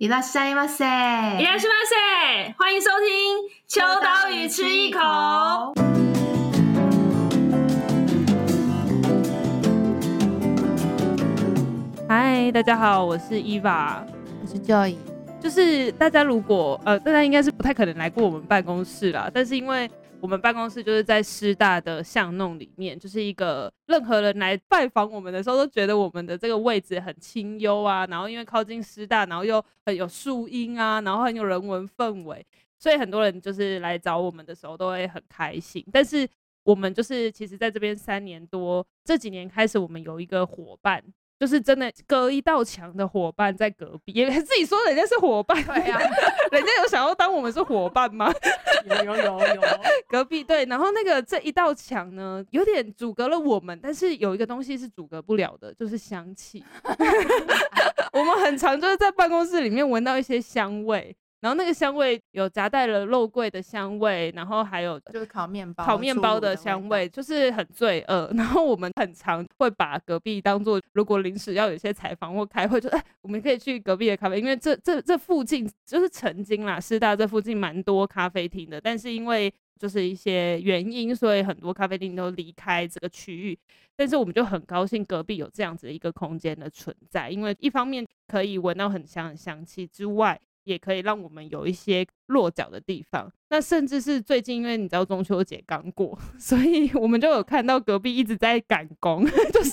いらっしゃいませ，いらっしゃいませ，欢迎收听秋刀鱼吃一口。嗨，大家好，我是伊娃，我是 Joy。就是大家如果呃，大家应该是不太可能来过我们办公室啦，但是因为。 我们办公室就是在师大的巷弄里面，就是一个任何人来拜访我们的时候，都觉得我们的这个位置很清幽啊。然后因为靠近师大，然后又很有树荫啊，然后很有人文氛围，所以很多人就是来找我们的时候都会很开心。但是我们就是其实在这边三年多，这几年开始，我们有一个伙伴。就是真的隔一道墙的伙伴在隔壁，也 自己说人家是伙伴，对呀、啊，人家有想要当我们是伙伴吗？有有有有，隔壁对，然后那个这一道墙呢，有点阻隔了我们，但是有一个东西是阻隔不了的，就是香气。我们很常就是在办公室里面闻到一些香味。然后那个香味有夹带了肉桂的香味，然后还有就是烤面包、烤面包的香味，就是很罪恶。然后我们很常会把隔壁当做，如果临时要有一些采访或开会，就哎，我们可以去隔壁的咖啡，因为这这这附近就是曾经啦，师大这附近蛮多咖啡厅的，但是因为就是一些原因，所以很多咖啡厅都离开这个区域。但是我们就很高兴隔壁有这样子的一个空间的存在，因为一方面可以闻到很香的香气之外。也可以让我们有一些落脚的地方，那甚至是最近，因为你知道中秋节刚过，所以我们就有看到隔壁一直在赶工，就是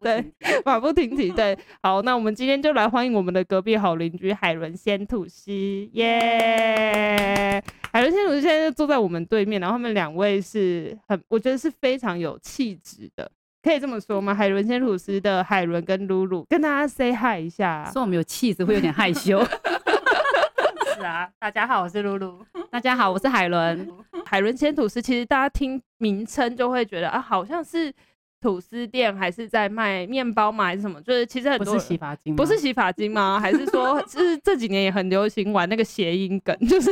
对，马不停蹄，对，好，那我们今天就来欢迎我们的隔壁好邻居海伦仙吐司，耶！海伦仙吐司现在就坐在我们对面，然后他们两位是很，我觉得是非常有气质的。可以这么说吗？海伦鲜吐司的海伦跟露露跟大家 say hi 一下，说我们有气质会有点害羞。是啊，大家好，我是露露。大家好，我是海伦。海伦鲜吐司其实大家听名称就会觉得啊，好像是吐司店，还是在卖面包吗？还是什么？就是其实很多不是洗发精，不是洗发精吗？还是说，就是这几年也很流行玩那个谐音梗，就是。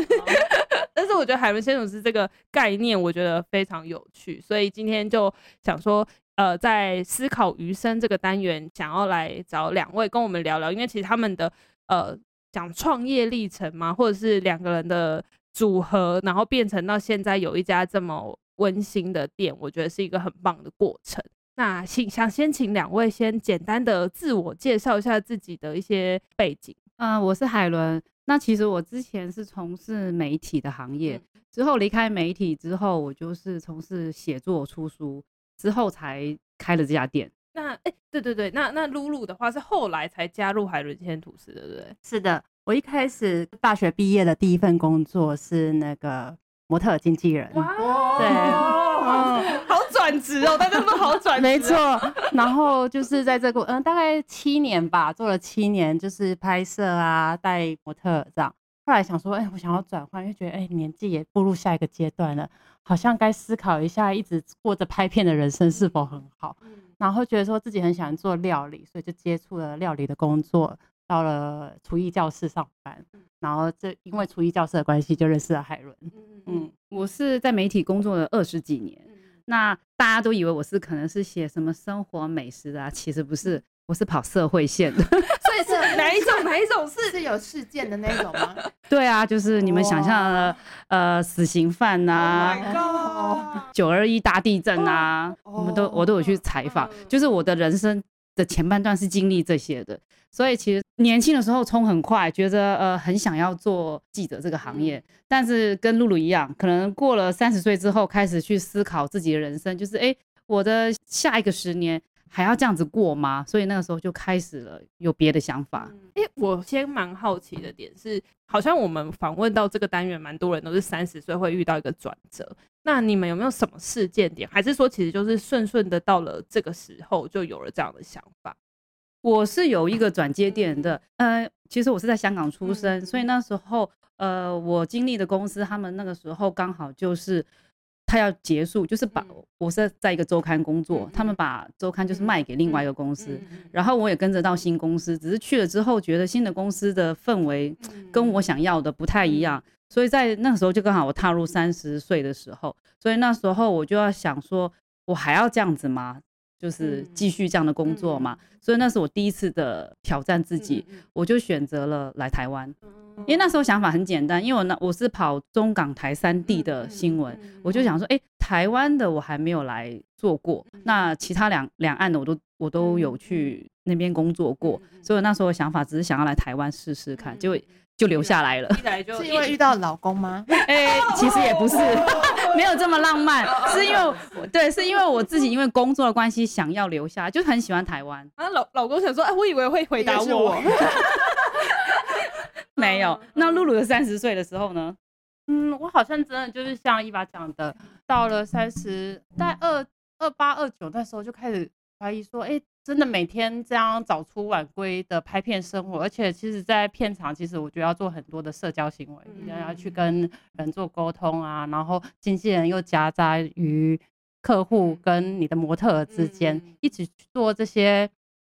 但是我觉得海伦鲜吐司这个概念，我觉得非常有趣，所以今天就想说。呃，在思考余生这个单元，想要来找两位跟我们聊聊，因为其实他们的呃讲创业历程嘛，或者是两个人的组合，然后变成到现在有一家这么温馨的店，我觉得是一个很棒的过程。那请想先请两位先简单的自我介绍一下自己的一些背景。嗯、呃，我是海伦。那其实我之前是从事媒体的行业，之后离开媒体之后，我就是从事写作出书。之后才开了这家店。那哎、欸，对对对，那那露露的话是后来才加入海伦鲜吐司的，对不对？是的，我一开始大学毕业的第一份工作是那个模特经纪人。哇，对，好转职哦，大家都好转职。没错，然后就是在这个嗯，大概七年吧，做了七年，就是拍摄啊，带模特这样。后来想说，哎、欸，我想要转换，因为觉得哎、欸，年纪也步入下一个阶段了，好像该思考一下，一直过着拍片的人生是否很好。嗯、然后觉得说自己很喜欢做料理，所以就接触了料理的工作，到了厨艺教室上班。然后这因为厨艺教室的关系，就认识了海伦。嗯嗯，我是在媒体工作了二十几年，那大家都以为我是可能是写什么生活美食的啊，其实不是，我是跑社会线的。是哪一种？哪一种是是有事件的那种吗？对啊，就是你们想象的呃死刑犯呐、啊，九二一大地震啊，我们都我都有去采访。就是我的人生的前半段是经历这些的，所以其实年轻的时候冲很快，觉得呃很想要做记者这个行业，但是跟露露一样，可能过了三十岁之后开始去思考自己的人生，就是哎，我的下一个十年。还要这样子过吗？所以那个时候就开始了有别的想法。哎、嗯欸，我先蛮好奇的点是，好像我们访问到这个单元，蛮多人都是三十岁会遇到一个转折。那你们有没有什么事件点，还是说其实就是顺顺的到了这个时候就有了这样的想法？我是有一个转接点的，呃，其实我是在香港出生，嗯、所以那时候呃，我经历的公司，他们那个时候刚好就是。他要结束，就是把我是在一个周刊工作，他们把周刊就是卖给另外一个公司，然后我也跟着到新公司，只是去了之后觉得新的公司的氛围跟我想要的不太一样，所以在那个时候就刚好我踏入三十岁的时候，所以那时候我就要想说，我还要这样子吗？就是继续这样的工作嘛。所以那是我第一次的挑战自己，我就选择了来台湾。因为那时候想法很简单，因为我那我是跑中港台三地的新闻，我就想说，哎，台湾的我还没有来做过，那其他两两岸的我都我都有去那边工作过，所以那时候的想法只是想要来台湾试试看，结果就留下来了。是因为遇到老公吗？哎，其实也不是，没有这么浪漫，是因为对，是因为我自己因为工作的关系想要留下，就很喜欢台湾。啊，老老公想说，哎，我以为会回答我。没有，那露露的三十岁的时候呢？嗯，我好像真的就是像一把讲的，到了三十，在二二八二九那时候就开始怀疑说，哎、欸，真的每天这样早出晚归的拍片生活，而且其实，在片场其实我觉得要做很多的社交行为，你要、嗯、要去跟人做沟通啊，然后经纪人又夹杂于客户跟你的模特之间，嗯、一起去做这些。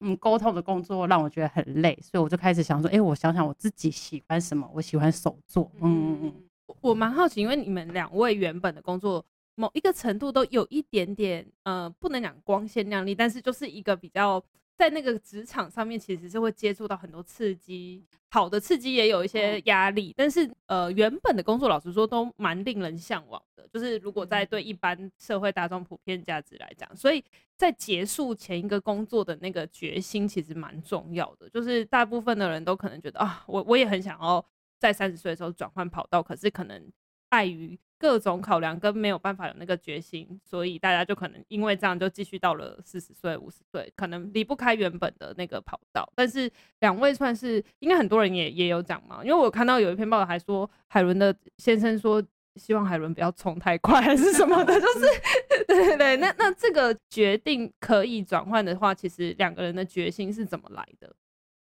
嗯，沟通的工作让我觉得很累，所以我就开始想说，哎、欸，我想想我自己喜欢什么，我喜欢手作。嗯嗯嗯，我蛮好奇，因为你们两位原本的工作某一个程度都有一点点，呃，不能讲光鲜亮丽，但是就是一个比较在那个职场上面，其实是会接触到很多刺激，好的刺激也有一些压力，但是呃，原本的工作老实说都蛮令人向往的，就是如果在对一般社会大众普遍价值来讲，所以。在结束前一个工作的那个决心，其实蛮重要的。就是大部分的人都可能觉得啊，我我也很想要在三十岁的时候转换跑道，可是可能碍于各种考量跟没有办法有那个决心，所以大家就可能因为这样就继续到了四十岁、五十岁，可能离不开原本的那个跑道。但是两位算是应该很多人也也有讲嘛，因为我看到有一篇报道还说海伦的先生说。希望海伦不要冲太快，还是什么的，就是 对对对。那那这个决定可以转换的话，其实两个人的决心是怎么来的？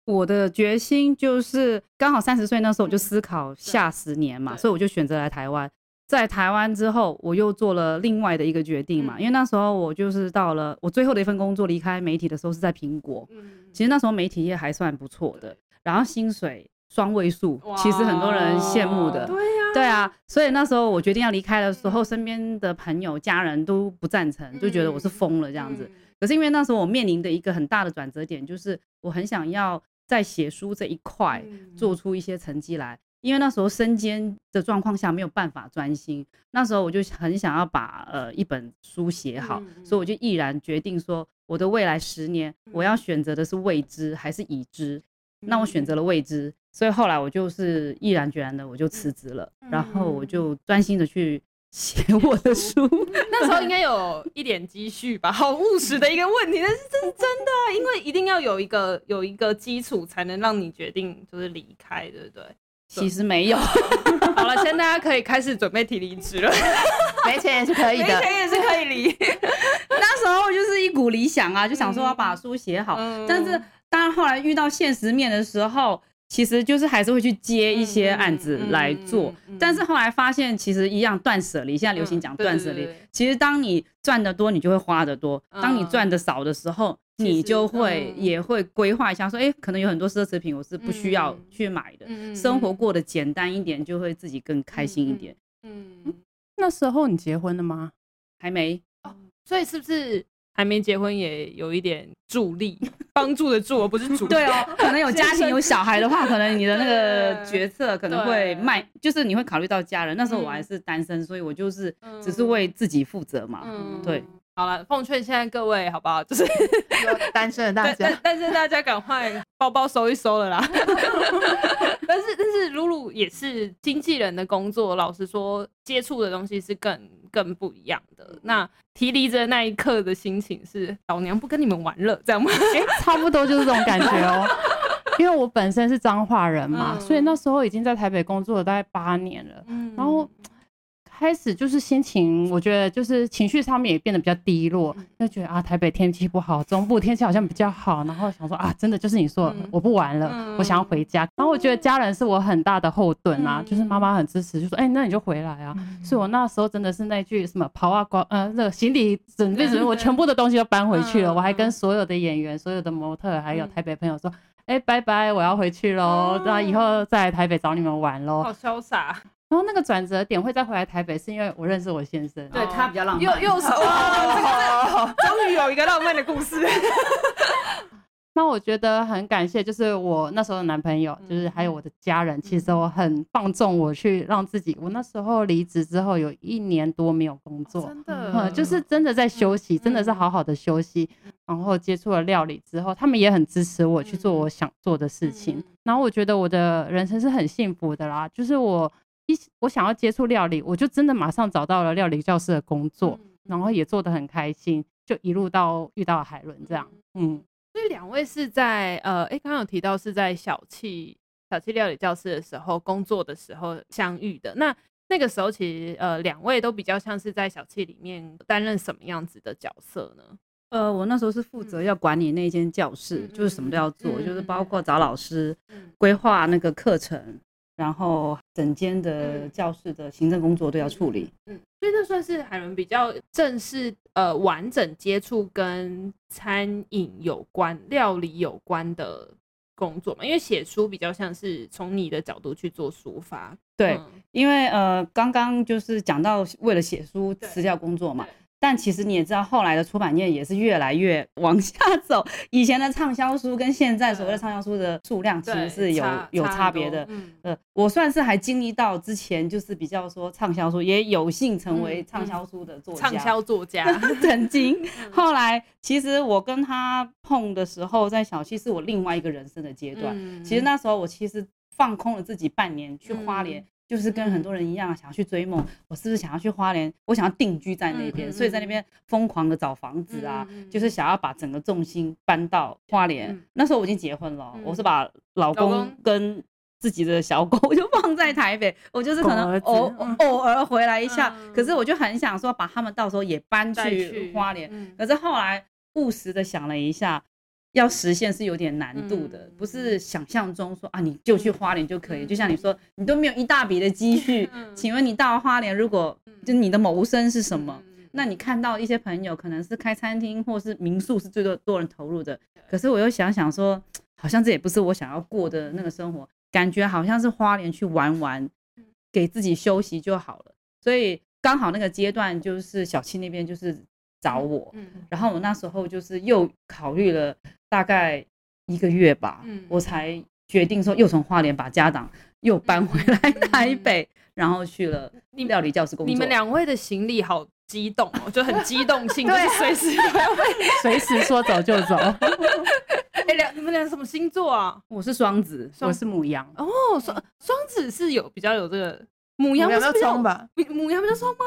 我的决心就是刚好三十岁那时候，我就思考下十年嘛，所以我就选择来台湾。在台湾之后，我又做了另外的一个决定嘛，因为那时候我就是到了我最后的一份工作，离开媒体的时候是在苹果。其实那时候媒体业还算不错的，然后薪水。双位数，其实很多人羡慕的。对呀，对啊，所以那时候我决定要离开的时候，身边的朋友、家人都不赞成，就觉得我是疯了这样子。可是因为那时候我面临的一个很大的转折点，就是我很想要在写书这一块做出一些成绩来。因为那时候身兼的状况下没有办法专心，那时候我就很想要把呃一本书写好，所以我就毅然决定说，我的未来十年我要选择的是未知还是已知？那我选择了未知。所以后来我就是毅然决然的，我就辞职了，嗯、然后我就专心的去 写我的书。那时候应该有一点积蓄吧，好务实的一个问题，但是这是真的，因为一定要有一个有一个基础，才能让你决定就是离开，对不对？其实没有。好了，现在大家可以开始准备提离职了，没钱也是可以的，没钱也是可以离。那时候就是一股理想啊，就想说要把书写好，嗯、但是当然后来遇到现实面的时候。其实就是还是会去接一些案子来做，但是后来发现其实一样断舍离，现在流行讲断舍离。其实当你赚得多，你就会花得多；当你赚的少的时候，你就会也会规划一下，说，哎，可能有很多奢侈品我是不需要去买的，生活过得简单一点，就会自己更开心一点。嗯，那时候你结婚了吗？还没。哦，所以是不是？还没结婚也有一点助力，帮助的助，而不是主。对哦，可能有家庭有小孩的话，可能你的那个 决策可能会卖，就是你会考虑到家人。那时候我还是单身，所以我就是只是为自己负责嘛。嗯，对。好了，奉劝现在各位好不好？就是单身的大家，单身 大家赶快包包收一收了啦。但 是但是，露露也是经纪人的工作，老实说，接触的东西是更更不一样的。那提离职那一刻的心情是，老娘不跟你们玩了，这样吗？欸，差不多就是这种感觉哦。因为我本身是彰化人嘛，嗯、所以那时候已经在台北工作了大概八年了，嗯、然后。开始就是心情，我觉得就是情绪上面也变得比较低落，就觉得啊，台北天气不好，中部天气好像比较好，然后想说啊，真的就是你说，我不玩了，我想要回家。然后我觉得家人是我很大的后盾啊，就是妈妈很支持，就说哎，那你就回来啊。所以我那时候真的是那句什么跑啊光，呃，那个行李准备准备，我全部的东西都搬回去了。我还跟所有的演员、所有的模特还有台北朋友说，哎，拜拜，我要回去喽，那以后再来台北找你们玩喽。好潇洒。然后那个转折点会再回来台北，是因为我认识我先生，对他比较浪漫，又又是哇，终于有一个浪漫的故事。那我觉得很感谢，就是我那时候的男朋友，就是还有我的家人，其实我很放纵我去让自己。我那时候离职之后有一年多没有工作，真的，嗯，就是真的在休息，真的是好好的休息。然后接触了料理之后，他们也很支持我去做我想做的事情。然后我觉得我的人生是很幸福的啦，就是我一我想要接触料理，我就真的马上找到了料理教师的工作，然后也做得很开心，就一路到遇到海伦这样，嗯。所以两位是在呃，哎，刚刚有提到是在小气小气料理教室的时候工作的时候相遇的。那那个时候其实呃，两位都比较像是在小气里面担任什么样子的角色呢？呃，我那时候是负责要管理那间教室，嗯、就是什么都要做，嗯、就是包括找老师、嗯、规划那个课程。然后整间的教室的行政工作都要处理，嗯，嗯，所以这算是海伦比较正式呃完整接触跟餐饮有关、料理有关的工作嘛，因为写书比较像是从你的角度去做抒发，对，嗯、因为呃刚刚就是讲到为了写书辞掉工作嘛。但其实你也知道，后来的出版业也是越来越往下走。以前的畅销书跟现在所谓的畅销书的数量其实是有差有差别的。嗯，呃，我算是还经历到之前就是比较说畅销书，也有幸成为畅销书的作家。畅销作家 曾经，后来其实我跟他碰的时候，在小七是我另外一个人生的阶段。嗯，其实那时候我其实放空了自己半年去花莲。就是跟很多人一样，想要去追梦。我是不是想要去花莲？我想要定居在那边，所以在那边疯狂的找房子啊，就是想要把整个重心搬到花莲。那时候我已经结婚了，我是把老公跟自己的小狗 就放在台北，我就是可能偶偶尔回来一下。可是我就很想说，把他们到时候也搬去花莲。可是后来务实的想了一下。要实现是有点难度的，不是想象中说啊，你就去花莲就可以。就像你说，你都没有一大笔的积蓄，请问你到花莲，如果就你的谋生是什么？那你看到一些朋友可能是开餐厅或是民宿是最多多人投入的，可是我又想想说，好像这也不是我想要过的那个生活，感觉好像是花莲去玩玩，给自己休息就好了。所以刚好那个阶段就是小七那边就是。找我，嗯然后我那时候就是又考虑了大概一个月吧，嗯我才决定说又从花莲把家长又搬回来台北，然后去了料理教室工作。你们两位的行李好激动哦，就很 激动性，就是随时 随时说走就走。哎，两你们俩什么星座啊？我是双子，我是母羊。哦，双双子是有比较有这个。牡羊要冲吧？母羊比较冲吗？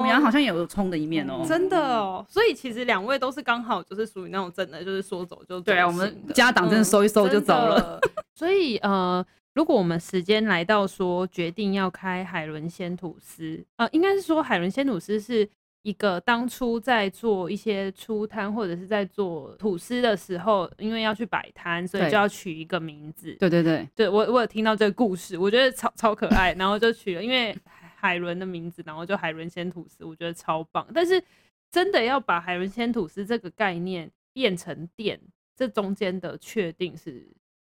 母羊好像也有冲的一面哦。真的哦，所以其实两位都是刚好就是属于那种真的，就是说走就走。对啊，我们家党真的收一收就走了。所以呃，如果我们时间来到说决定要开海伦鲜吐司，呃，应该是说海伦鲜吐司是。一个当初在做一些出摊或者是在做吐司的时候，因为要去摆摊，所以就要取一个名字。对对对，对我我有听到这个故事，我觉得超超可爱，然后就取了，因为海伦的名字，然后就海伦鲜吐司，我觉得超棒。但是真的要把海伦鲜吐司这个概念变成店，这中间的确定是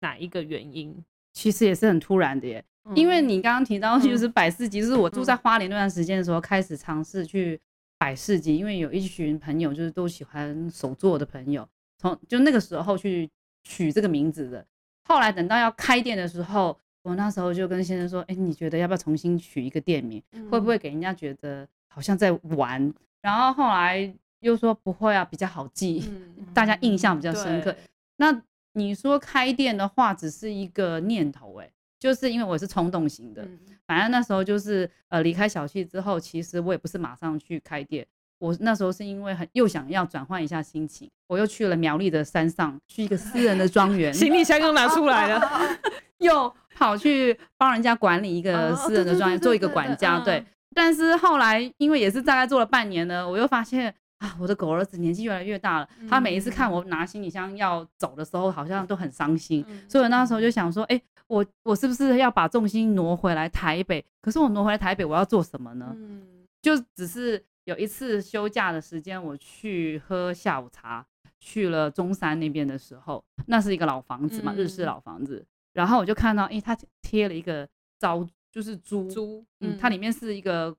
哪一个原因？其实也是很突然的耶，嗯、因为你刚刚提到就是百事集，就是我住在花莲那段时间的时候开始尝试去。摆市集，因为有一群朋友就是都喜欢手作的朋友，从就那个时候去取这个名字的。后来等到要开店的时候，我那时候就跟先生说：“哎，你觉得要不要重新取一个店名？会不会给人家觉得好像在玩？”然后后来又说：“不会啊，比较好记，大家印象比较深刻。”那你说开店的话，只是一个念头，哎，就是因为我是冲动型的。反正那时候就是呃离开小气之后，其实我也不是马上去开店，我那时候是因为很又想要转换一下心情，我又去了苗栗的山上，去一个私人的庄园，行李箱又拿出来了，又跑去帮人家管理一个私人的庄园，做一个管家。对，但是后来因为也是大概做了半年呢，我又发现啊，我的狗儿子年纪越来越大了，他每一次看我拿行李箱要走的时候，好像都很伤心，所以我那时候就想说，哎。我我是不是要把重心挪回来台北？可是我挪回来台北，我要做什么呢？嗯，就只是有一次休假的时间，我去喝下午茶，去了中山那边的时候，那是一个老房子嘛，日式老房子。然后我就看到，诶，他贴了一个招就是租租，嗯，它里面是一个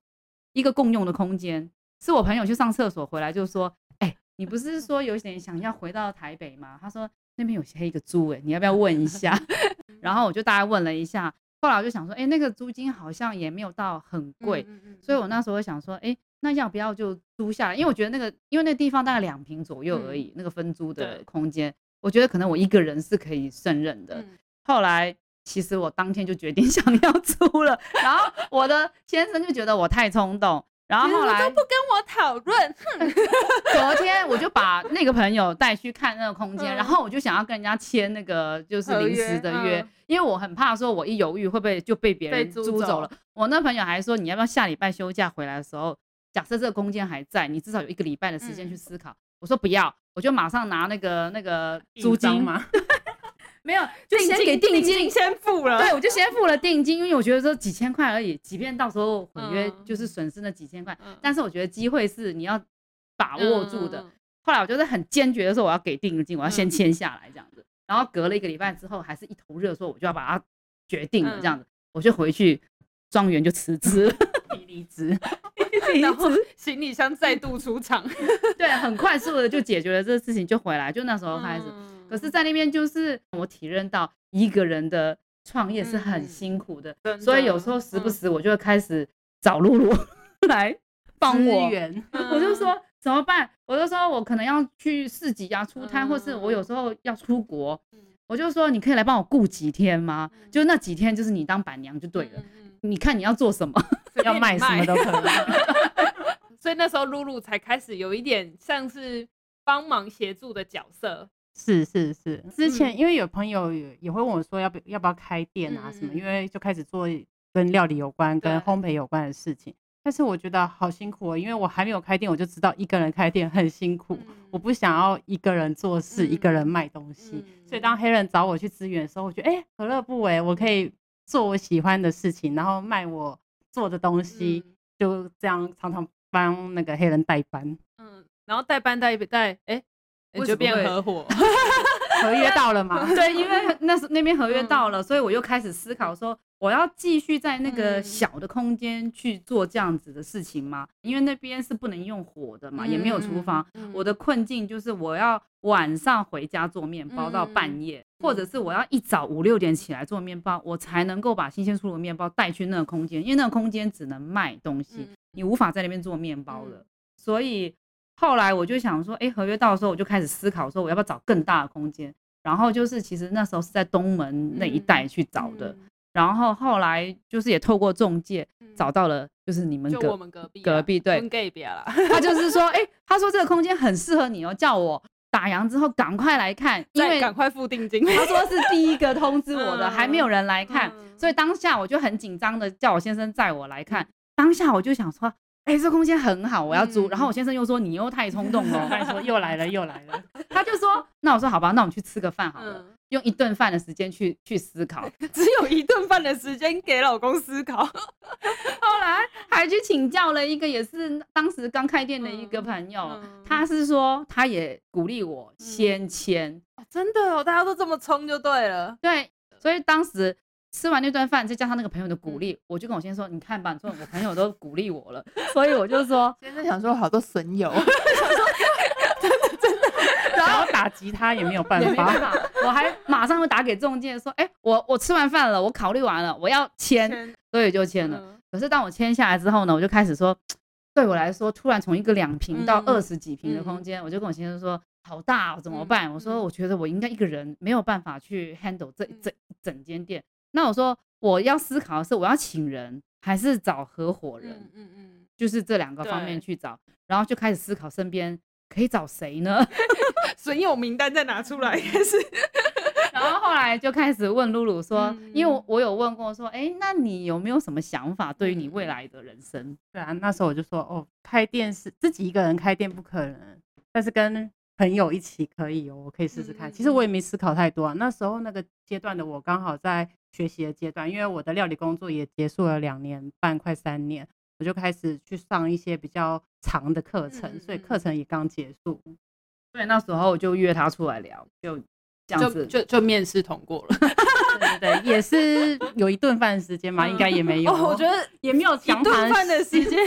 一个共用的空间。是我朋友去上厕所回来就说，哎、欸，你不是说有点想要回到台北吗？他说那边有黑一个租，哎，你要不要问一下？然后我就大概问了一下，后来我就想说，哎、欸，那个租金好像也没有到很贵，所以我那时候想说，哎、欸。那要不要就租下来？因为我觉得那个，因为那个地方大概两平左右而已，嗯、那个分租的空间，我觉得可能我一个人是可以胜任的。嗯、后来其实我当天就决定 想要租了，然后我的先生就觉得我太冲动。然后后来都不跟我讨论。昨天我就把那个朋友带去看那个空间，嗯、然后我就想要跟人家签那个就是临时的约，嗯、因为我很怕说我一犹豫会不会就被别人租走了。我那朋友还说，你要不要下礼拜休假回来的时候，假设这个空间还在，你至少有一个礼拜的时间去思考。嗯、我说不要，我就马上拿那个那个租金嘛，没有，就先给定金，先付了。对，我就先付了定金，因为我觉得说几千块而已，即便到时候毁约就是损失那几千块，嗯、但是我觉得机会是你要把握住的。嗯、后来我就是很坚决的说我要给定金，我要先签下来这样子。嗯、然后隔了一个礼拜之后，还是一头热，说我就要把它决定了这样子，嗯、我就回去庄园就辞职，离职。然后行李箱再度出场，对，很快速的就解决了这个事情，就回来，就那时候开始。嗯、可是，在那边就是我体认到一个人的创业是很辛苦的，嗯、所以有时候时不时我就会开始找露露 来帮我。援我就说怎么办？我就说我可能要去市集啊出摊，嗯、或是我有时候要出国，嗯、我就说你可以来帮我顾几天吗？嗯、就那几天，就是你当板娘就对了。嗯、你看你要做什么？要卖什么都可以，所以那时候露露才开始有一点像是帮忙协助的角色。是是是，之前因为有朋友也也会问我说要不要不要开店啊什么，因为就开始做跟料理有关、跟烘焙有关的事情。但是我觉得好辛苦哦，因为我还没有开店，我就知道一个人开店很辛苦。我不想要一个人做事，一个人卖东西。所以当黑人找我去支援的时候，我觉得哎，何乐不为？我可以做我喜欢的事情，然后卖我。做的东西就这样，常常帮那个黑人代班，嗯，然后代班代代，哎，就变合伙，合约到了嘛？对，因为 那时那边合约到了，所以我又开始思考说，我要继续在那个小的空间去做这样子的事情吗？因为那边是不能用火的嘛，也没有厨房。我的困境就是我要晚上回家做面包到半夜。或者是我要一早五六点起来做面包，我才能够把新鲜出炉的面包带去那个空间，因为那个空间只能卖东西，你无法在那边做面包的。所以后来我就想说，哎，合约到的时候，我就开始思考说，我要不要找更大的空间？然后就是其实那时候是在东门那一带去找的，然后后来就是也透过中介找到了，就是你们隔我们隔壁隔壁对，他就是说，哎，他说这个空间很适合你哦，叫我。打烊之后赶快来看，因为赶快付定金。他说是第一个通知我的，还没有人来看，所以当下我就很紧张的叫我先生载我来看。当下我就想说，哎，这空间很好，我要租。然后我先生又说你又太冲动了，他说又来了又来了。他就说，那我说好吧，那我们去吃个饭好了。用一顿饭的时间去去思考，只有一顿饭的时间给老公思考。后来还去请教了一个也是当时刚开店的一个朋友，嗯嗯、他是说他也鼓励我先签、嗯哦，真的哦，大家都这么冲就对了。对，所以当时吃完那顿饭，再加上那个朋友的鼓励，嗯、我就跟我先生说，你看吧，说我朋友都鼓励我了，所以我就说，先生想说好多损友。真的真的 然后打击他也没有办法，我还马上会打给中介说：“哎，我我吃完饭了，我考虑完了，我要签，所以就签了。可是当我签下来之后呢，我就开始说，对我来说，突然从一个两平到二十几平的空间，我就跟我先生说，好大，哦怎么办？我说，我觉得我应该一个人没有办法去 handle 这这整间店。那我说，我要思考的是，我要请人还是找合伙人？嗯嗯，就是这两个方面去找，然后就开始思考身边。”可以找谁呢？损友名单再拿出来开始，然后后来就开始问露露 说，因为我有问过说，哎，那你有没有什么想法对于你未来的人生？对啊，那时候我就说，哦，开店是自己一个人开店不可能，但是跟朋友一起可以哦，我可以试试看。其实我也没思考太多啊，那时候那个阶段的我刚好在学习的阶段，因为我的料理工作也结束了两年半，快三年。我就开始去上一些比较长的课程，嗯、所以课程也刚结束。对，那时候我就约他出来聊，就这样子，就就，就面试通过了。对对，也是有一顿饭的时间嘛，应该也没有。哦，我觉得也没有一顿饭的时间，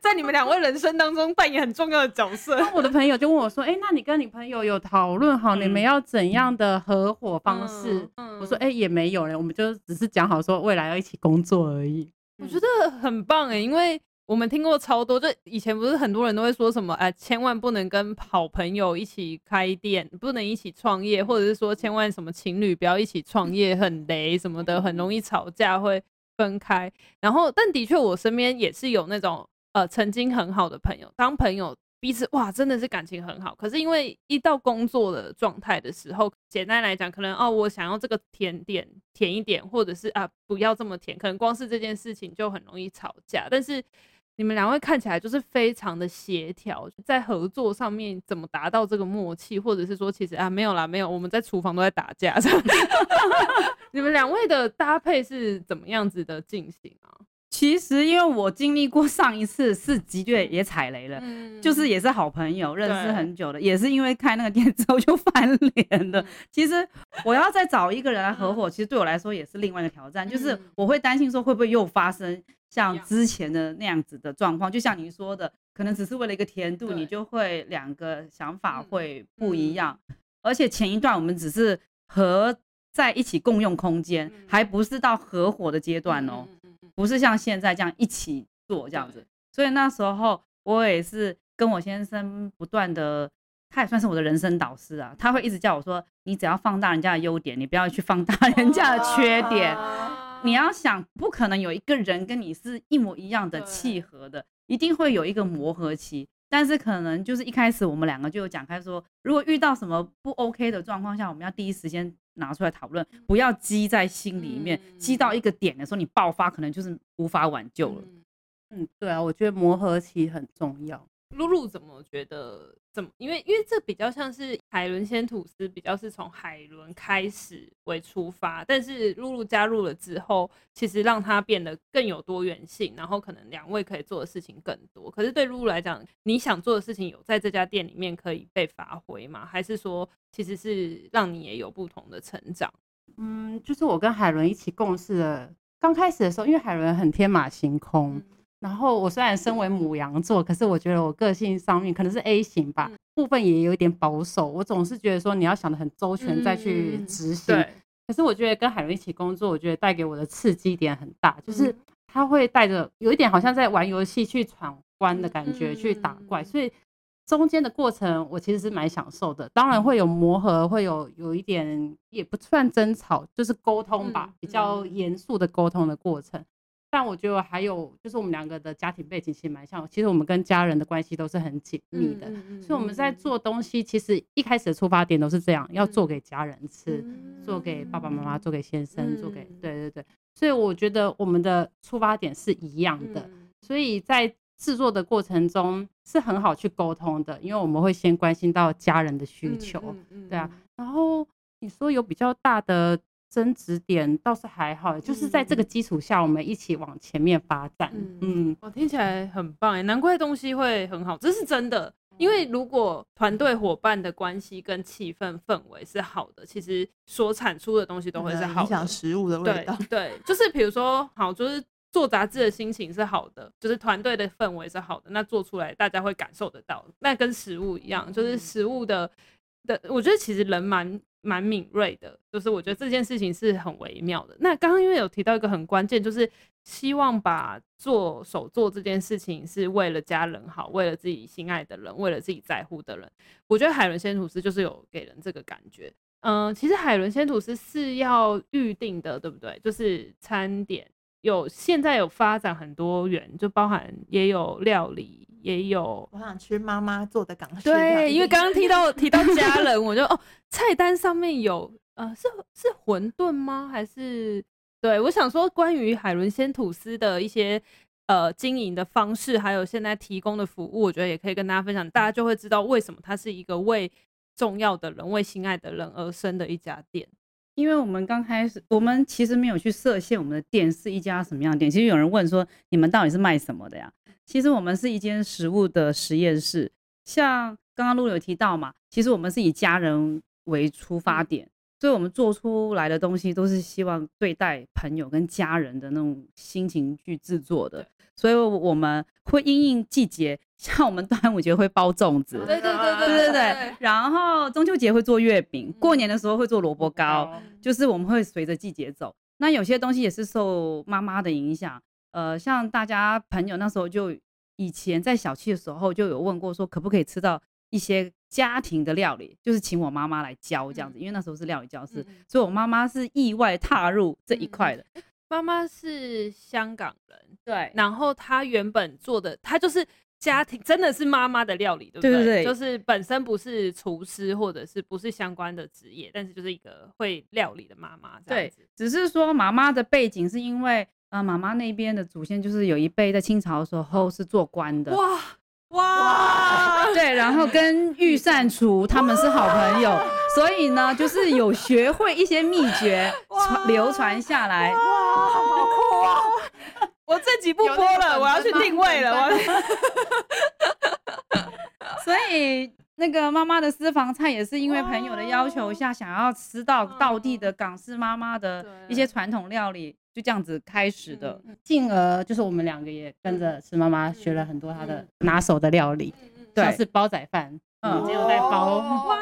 在你们两位人生当中扮演很重要的角色。我的朋友就问我说：“哎，那你跟你朋友有讨论好你们要怎样的合伙方式？”我说：“哎，也没有嘞，我们就只是讲好说未来要一起工作而已。”我觉得很棒哎，因为。我们听过超多，就以前不是很多人都会说什么，哎，千万不能跟好朋友一起开店，不能一起创业，或者是说千万什么情侣不要一起创业，很雷什么的，很容易吵架会分开。然后，但的确我身边也是有那种呃曾经很好的朋友，当朋友彼此哇真的是感情很好，可是因为一到工作的状态的时候，简单来讲，可能哦我想要这个甜点甜一点，或者是啊不要这么甜，可能光是这件事情就很容易吵架，但是。你们两位看起来就是非常的协调，在合作上面怎么达到这个默契，或者是说其实啊没有啦，没有，我们在厨房都在打架这样。你们两位的搭配是怎么样子的进行啊？其实因为我经历过上一次是的确也踩雷了，嗯、就是也是好朋友认识很久的，也是因为开那个店之后就翻脸了。其实我要再找一个人来合伙，其实对我来说也是另外一个挑战，就是我会担心说会不会又发生。像之前的那样子的状况，就像您说的，可能只是为了一个甜度，你就会两个想法会不一样。而且前一段我们只是合在一起共用空间，还不是到合伙的阶段哦，不是像现在这样一起做这样子。所以那时候我也是跟我先生不断的，他也算是我的人生导师啊，他会一直叫我说，你只要放大人家的优点，你不要去放大人家的缺点。你要想，不可能有一个人跟你是一模一样的契合的，一定会有一个磨合期。但是可能就是一开始我们两个就有讲开说，如果遇到什么不 OK 的状况下，我们要第一时间拿出来讨论，不要积在心里面，积到一个点的时候你爆发，可能就是无法挽救了。嗯，对啊，我觉得磨合期很重要。露露怎么觉得？怎么？因为因为这比较像是海伦先吐司，比较是从海伦开始为出发，但是露露加入了之后，其实让它变得更有多元性，然后可能两位可以做的事情更多。可是对露露来讲，你想做的事情有在这家店里面可以被发挥吗？还是说其实是让你也有不同的成长？嗯，就是我跟海伦一起共事的，刚开始的时候，因为海伦很天马行空。嗯然后我虽然身为母羊座，可是我觉得我个性上面可能是 A 型吧，部分也有一点保守。我总是觉得说你要想的很周全再去执行。对。可是我觉得跟海伦一起工作，我觉得带给我的刺激点很大，就是他会带着有一点好像在玩游戏去闯关的感觉去打怪，所以中间的过程我其实是蛮享受的。当然会有磨合，会有有一点也不算争吵，就是沟通吧，比较严肃的沟通的过程。但我觉得还有就是我们两个的家庭背景其实蛮像，其实我们跟家人的关系都是很紧密的，所以我们在做东西，其实一开始的出发点都是这样，要做给家人吃，做给爸爸妈妈，做给先生，做给对对对，所以我觉得我们的出发点是一样的，所以在制作的过程中是很好去沟通的，因为我们会先关心到家人的需求，对啊，然后你说有比较大的。争执点倒是还好，就是在这个基础下，我们一起往前面发展。嗯，我听起来很棒哎，难怪东西会很好，这是真的。因为如果团队伙伴的关系跟气氛氛围是好的，其实所产出的东西都会是好的。影响食物的味道。对对，就是比如说，好，就是做杂志的心情是好的，就是团队的氛围是好的，那做出来大家会感受得到。那跟食物一样，就是食物的的，我觉得其实人蛮。蛮敏锐的，就是我觉得这件事情是很微妙的。那刚刚因为有提到一个很关键，就是希望把做手作这件事情是为了家人好，为了自己心爱的人，为了自己在乎的人。我觉得海伦仙吐司就是有给人这个感觉。嗯，其实海伦仙吐司是要预定的，对不对？就是餐点有现在有发展很多元，就包含也有料理。也有，我想吃妈妈做的港式。对，因为刚刚提到提到家 人，我就哦，菜单上面有呃，是是馄饨吗？还是对，我想说关于海伦鲜吐司的一些呃经营的方式，还有现在提供的服务，我觉得也可以跟大家分享，大家就会知道为什么它是一个为重要的人、为心爱的人而生的一家店。因为我们刚开始，我们其实没有去设限，我们的店是一家什么样的店。其实有人问说，你们到底是卖什么的呀？其实我们是一间食物的实验室，像刚刚露露有提到嘛，其实我们是以家人为出发点，所以我们做出来的东西都是希望对待朋友跟家人的那种心情去制作的。所以我们会因应季节，像我们端午节会包粽子，对对对对对对对。然后中秋节会做月饼，过年的时候会做萝卜糕，就是我们会随着季节走。那有些东西也是受妈妈的影响，呃，像大家朋友那时候就以前在小七的时候就有问过，说可不可以吃到一些家庭的料理，就是请我妈妈来教这样子，因为那时候是料理教室，所以我妈妈是意外踏入这一块的。妈妈是香港人，对，然后她原本做的，她就是家庭，真的是妈妈的料理，对不对？对对对，就是本身不是厨师或者是不是相关的职业，但是就是一个会料理的妈妈，对，只是说妈妈的背景是因为，呃，妈妈那边的祖先就是有一辈在清朝的时候是做官的，哇哇，对，然后跟御膳厨他们是好朋友，所以呢，就是有学会一些秘诀传流传下来。我这集不播了，我要去定位了。我所以那个妈妈的私房菜也是因为朋友的要求下，想要吃到道地的港式妈妈的一些传统料理，就这样子开始的。进而就是我们两个也跟着吃妈妈学了很多她的拿手的料理，像是煲仔饭，嗯，只有在煲，哇，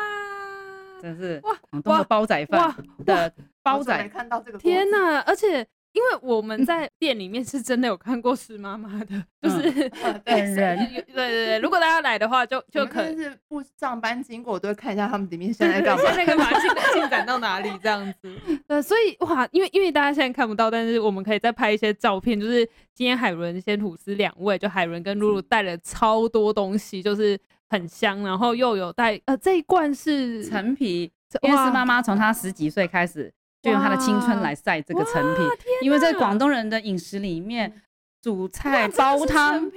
真是广东的煲仔饭的煲仔，看到这个，天哪，而且。因为我们在店里面是真的有看过施妈妈的，就是本人。对 对对，如果大家来的话，就就可能是不上班经过，我都会看一下他们里面现在干嘛，现在干嘛，进 进展到哪里这样子。呃，所以哇，因为因为大家现在看不到，但是我们可以再拍一些照片，就是今天海伦先吐司两位，就海伦跟露露带了超多东西，就是很香，然后又有带呃这一罐是陈皮，因为施妈妈从她十几岁开始。就用他的青春来晒这个陈皮，因为在广东人的饮食里面，煮菜煲汤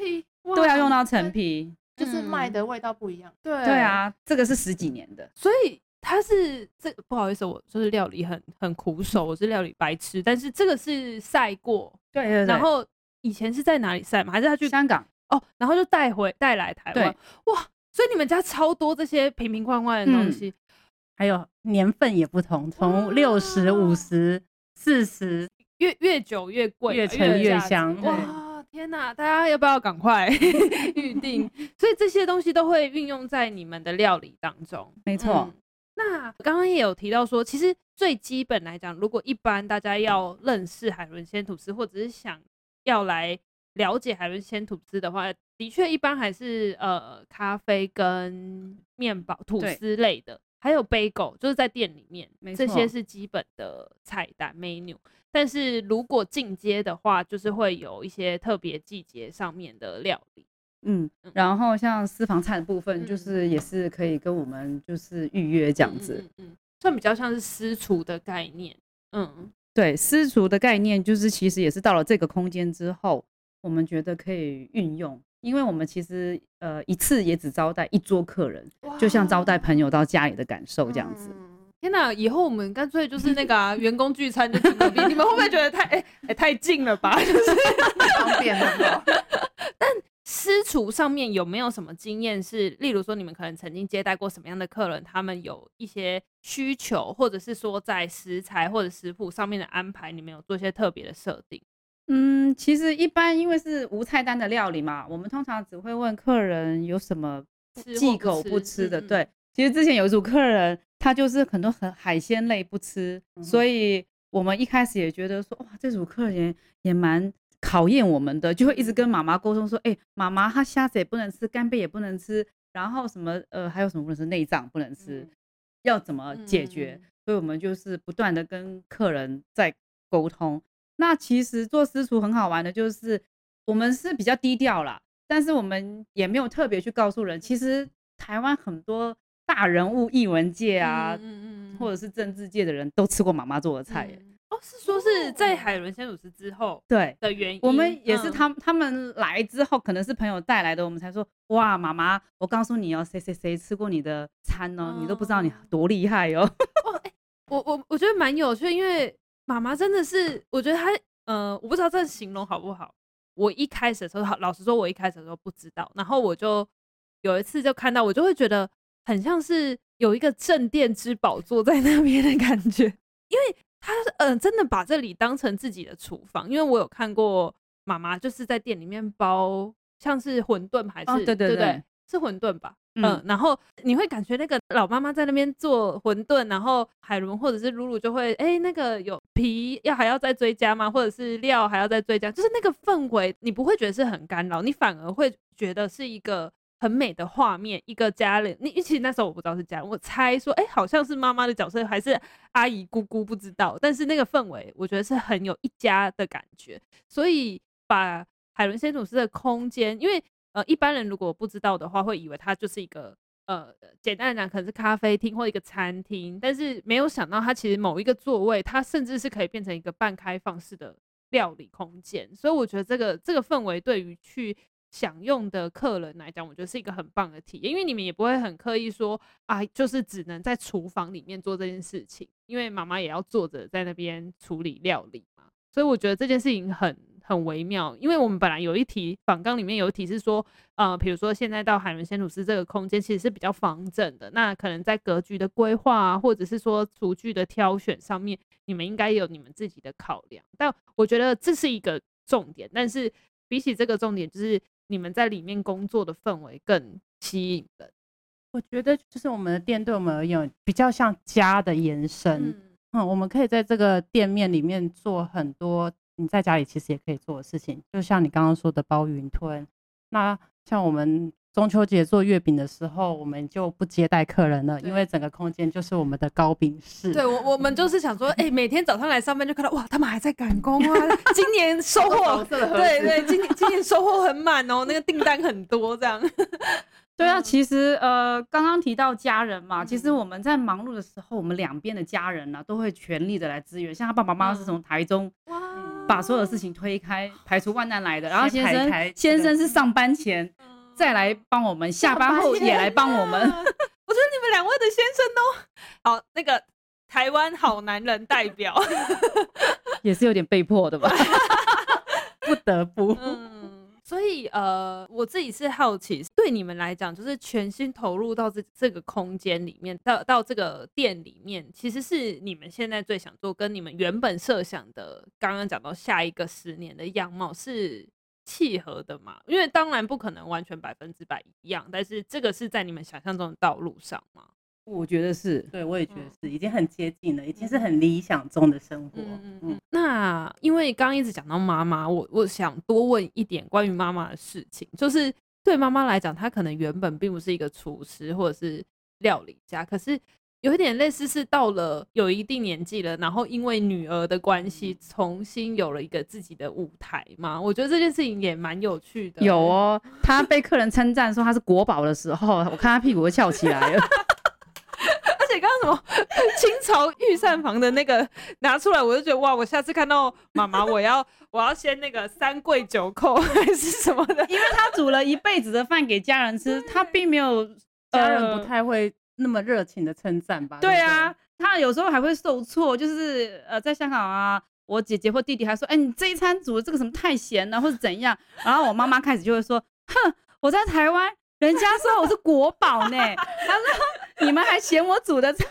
都要用到陈皮，就是卖的味道不一样。对对啊，这个是十几年的，所以他是这不好意思，我就是料理很很苦手，我是料理白痴，但是这个是晒过，对对对。然后以前是在哪里晒吗？还是他去香港？哦，然后就带回带来台湾。哇，所以你们家超多这些瓶瓶罐罐的东西。还有年份也不同，从六十五十四十，越越久越贵，越陈越香。哇，天哪！大家要不要赶快 预定？所以这些东西都会运用在你们的料理当中。没错。嗯、那刚刚也有提到说，其实最基本来讲，如果一般大家要认识海伦鲜吐司，或者是想要来了解海伦鲜吐司的话，的确一般还是呃咖啡跟面包、吐司类的。还有 bagel，就是在店里面，这些是基本的菜单 menu。但是如果进阶的话，就是会有一些特别季节上面的料理。嗯，然后像私房菜的部分，就是也是可以跟我们就是预约这样子。嗯，算比较像是私厨的概念。嗯，对，私厨的概念就是其实也是到了这个空间之后，我们觉得可以运用。因为我们其实呃一次也只招待一桌客人，就像招待朋友到家里的感受这样子。嗯、天哪，以后我们干脆就是那个、啊、员工聚餐就请隔壁，你们会不会觉得太哎、欸欸、太近了吧？就是方便了。但私厨上面有没有什么经验？是例如说你们可能曾经接待过什么样的客人？他们有一些需求，或者是说在食材或者食谱上面的安排，你们有做一些特别的设定？嗯，其实一般因为是无菜单的料理嘛，我们通常只会问客人有什么忌口不吃的。对，其实之前有一组客人，他就是很多很海鲜类不吃，嗯、所以我们一开始也觉得说，哇，这组客人也蛮考验我们的，就会一直跟妈妈沟通说，哎、欸，妈妈，他虾子也不能吃，干贝也不能吃，然后什么呃，还有什么不能吃，内脏不能吃，嗯、要怎么解决？嗯、所以我们就是不断的跟客人在沟通。那其实做私厨很好玩的，就是我们是比较低调啦，但是我们也没有特别去告诉人。其实台湾很多大人物、艺文界啊，嗯嗯嗯或者是政治界的人都吃过妈妈做的菜。嗯、哦，是说是在海伦鲜吐司之后对的原因。我们也是他们他们来之后，可能是朋友带来的，我们才说哇，妈妈，我告诉你哦，谁谁谁吃过你的餐哦，你都不知道你多厉害哦。哦，哎、欸，我我我觉得蛮有趣，因为。妈妈真的是，我觉得她，呃，我不知道这形容好不好。我一开始的时候，老实说，我一开始的时候不知道。然后我就有一次就看到，我就会觉得很像是有一个镇店之宝坐在那边的感觉，因为他嗯、呃、真的把这里当成自己的厨房，因为我有看过妈妈就是在店里面包像是馄饨还是、哦、对对对，对对是馄饨吧。嗯，然后你会感觉那个老妈妈在那边做馄饨，然后海伦或者是露露就会，哎，那个有皮要还要再追加吗？或者是料还要再追加？就是那个氛围，你不会觉得是很干扰，你反而会觉得是一个很美的画面，一个家人。你其实那时候我不知道是家人，我猜说，哎，好像是妈妈的角色，还是阿姨姑姑不知道。但是那个氛围，我觉得是很有一家的感觉。所以把海伦仙吐司的空间，因为。呃，一般人如果不知道的话，会以为它就是一个呃，简单的讲，可能是咖啡厅或一个餐厅，但是没有想到它其实某一个座位，它甚至是可以变成一个半开放式的料理空间。所以我觉得这个这个氛围对于去享用的客人来讲，我觉得是一个很棒的体验，因为你们也不会很刻意说啊，就是只能在厨房里面做这件事情，因为妈妈也要坐着在那边处理料理嘛。所以我觉得这件事情很。很微妙，因为我们本来有一题访纲里面有一题是说，呃，比如说现在到海伦仙吐司这个空间其实是比较方正的，那可能在格局的规划啊，或者是说厨具的挑选上面，你们应该有你们自己的考量。但我觉得这是一个重点，但是比起这个重点，就是你们在里面工作的氛围更吸引人。我觉得就是我们的店对我们而言比较像家的延伸，嗯，嗯，我们可以在这个店面里面做很多。你在家里其实也可以做的事情，就像你刚刚说的包云吞。那像我们中秋节做月饼的时候，我们就不接待客人了，因为整个空间就是我们的糕饼室。对，我我们就是想说，哎、欸，每天早上来上班就看到，哇，他们还在赶工啊！今年收 获，对对，今年今年收获很满哦，那个订单很多这样。对啊，其实呃，刚刚提到家人嘛，其实我们在忙碌的时候，我们两边的家人呢、啊，都会全力的来支援。像他爸爸妈妈是从台中把所有的事情推开，排除万难来的。然后先生先生是上班前再来帮我们，下班后也来帮我们。我觉得你们两位的先生都好，那个台湾好男人代表 也是有点被迫的吧，不得不。所以，呃，我自己是好奇，对你们来讲，就是全心投入到这这个空间里面，到到这个店里面，其实是你们现在最想做，跟你们原本设想的，刚刚讲到下一个十年的样貌是契合的嘛？因为当然不可能完全百分之百一样，但是这个是在你们想象中的道路上吗？我觉得是，对，我也觉得是，已经很接近了，已经是很理想中的生活。嗯嗯，嗯。那因为刚刚一直讲到妈妈，我我想多问一点关于妈妈的事情，就是对妈妈来讲，她可能原本并不是一个厨师或者是料理家，可是有一点类似是到了有一定年纪了，然后因为女儿的关系，重新有了一个自己的舞台嘛。我觉得这件事情也蛮有趣的。有哦，她被客人称赞说她是国宝的时候，我看她屁股都翘起来了。刚刚什么 清朝御膳房的那个拿出来，我就觉得哇！我下次看到妈妈，我要我要先那个三跪九叩 还是什么的，因为他煮了一辈子的饭给家人吃，他并没有家人不太会那么热情的称赞吧？对啊，他有时候还会受挫，就是呃，在香港啊，我姐姐或弟弟还说，哎，你这一餐煮的这个什么太咸了，或者怎样？然后我妈妈开始就会说，哼，我在台湾。人家说我是国宝呢，他说你们还嫌我煮的菜，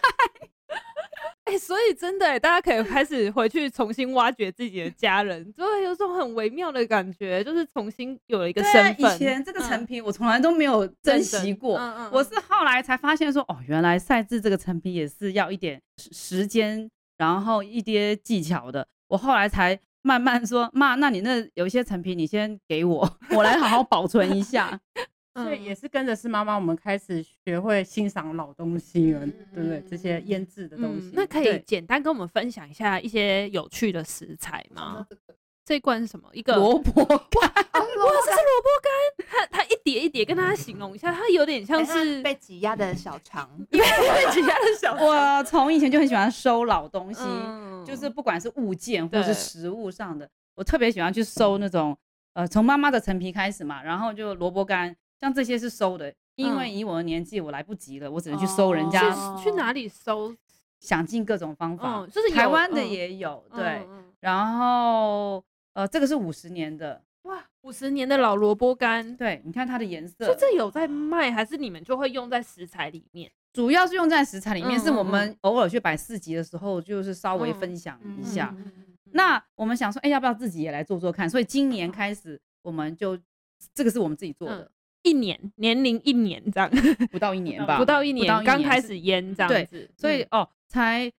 哎、欸，所以真的，大家可以开始回去重新挖掘自己的家人，就会有种很微妙的感觉，就是重新有了一个身份。以前这个陈皮我从来都没有珍惜过，嗯嗯嗯、我是后来才发现说，哦，原来赛制这个陈皮也是要一点时间，然后一些技巧的。我后来才慢慢说，妈，那你那有一些陈皮，你先给我，我来好好保存一下。所以也是跟着是妈妈，我们开始学会欣赏老东西了，嗯、对不对？这些腌制的东西、嗯，那可以简单跟我们分享一下一些有趣的食材吗？这一罐是什么？一个萝卜干，哇，这是萝卜干，它它一叠一叠，跟大家形容一下，它有点像是被挤压的小肠，被挤压的小肠。我从以前就很喜欢收老东西，嗯、就是不管是物件或是食物上的，我特别喜欢去收那种，呃，从妈妈的陈皮开始嘛，然后就萝卜干。像这些是收的，因为以我的年纪，我来不及了，我只能去收人家。去哪里收？想尽各种方法，就是台湾的也有，对。然后，呃，这个是五十年的，哇，五十年的老萝卜干。对，你看它的颜色。就这有在卖，还是你们就会用在食材里面？主要是用在食材里面，嗯是我嗯们偶尔去摆市集的时候，就是稍微分享一下。那我们想说，哎、要不要自己也来做做看？所以今年开始，我们就这个是我们自己做的，嗯一年年龄一年这样，不到一年吧，不到一年，刚开始腌这样子，所以、嗯。哦，才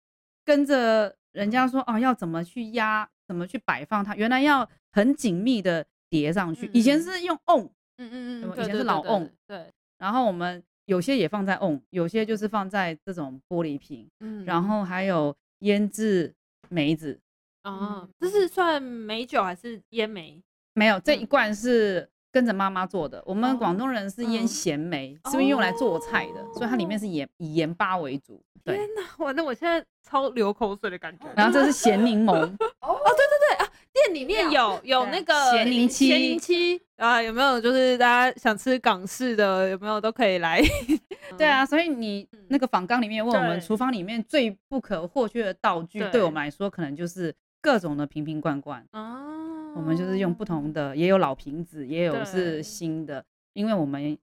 跟着人家说哦，要怎么去压，怎么去摆放它，原来要很紧密的叠上去。以前是用瓮，嗯嗯嗯，以前是老瓮，对，然后我们有些也放在瓮，有些就是放在这种玻璃瓶，嗯然后还有腌制梅子，哦，这是算梅酒还是腌梅？没有这嗯。一罐是。跟着妈妈做的，我们哦广东人是腌嗯咸梅，是不用来做菜的，哦所以它里面是盐以盐巴为主。对，天哪，我，那我现在超流口水的感觉。然后这是咸柠檬，哦，对对对啊店里面有有那个咸柠七咸柠七啊，有没有？就是大家想吃港式的，有没有都可以来。对啊，所以你那个访纲里面问我们，对厨房里面最不可或缺的道具，对对我们来说可能就是各种的瓶瓶罐罐。哦我们就是用不同的，也有老瓶子，也有是新的，因为我们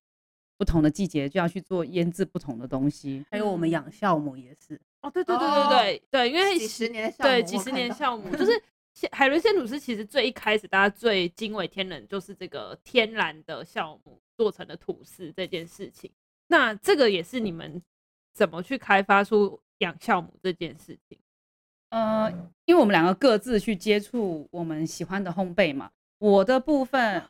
不同的季节就要去做腌制不同的东西。还有我们养酵母也是，哦，对对对对对对，因为几十年的酵母对我几十年酵母，就是海伦鲜吐司，其实最一开始大家最惊为天人就是这个天然的酵母做成的吐司这件事情。那这个也是你们怎么去开发出养酵母这件事情？呃，因为我们两个各自去接触我们喜欢的烘焙嘛。我的部分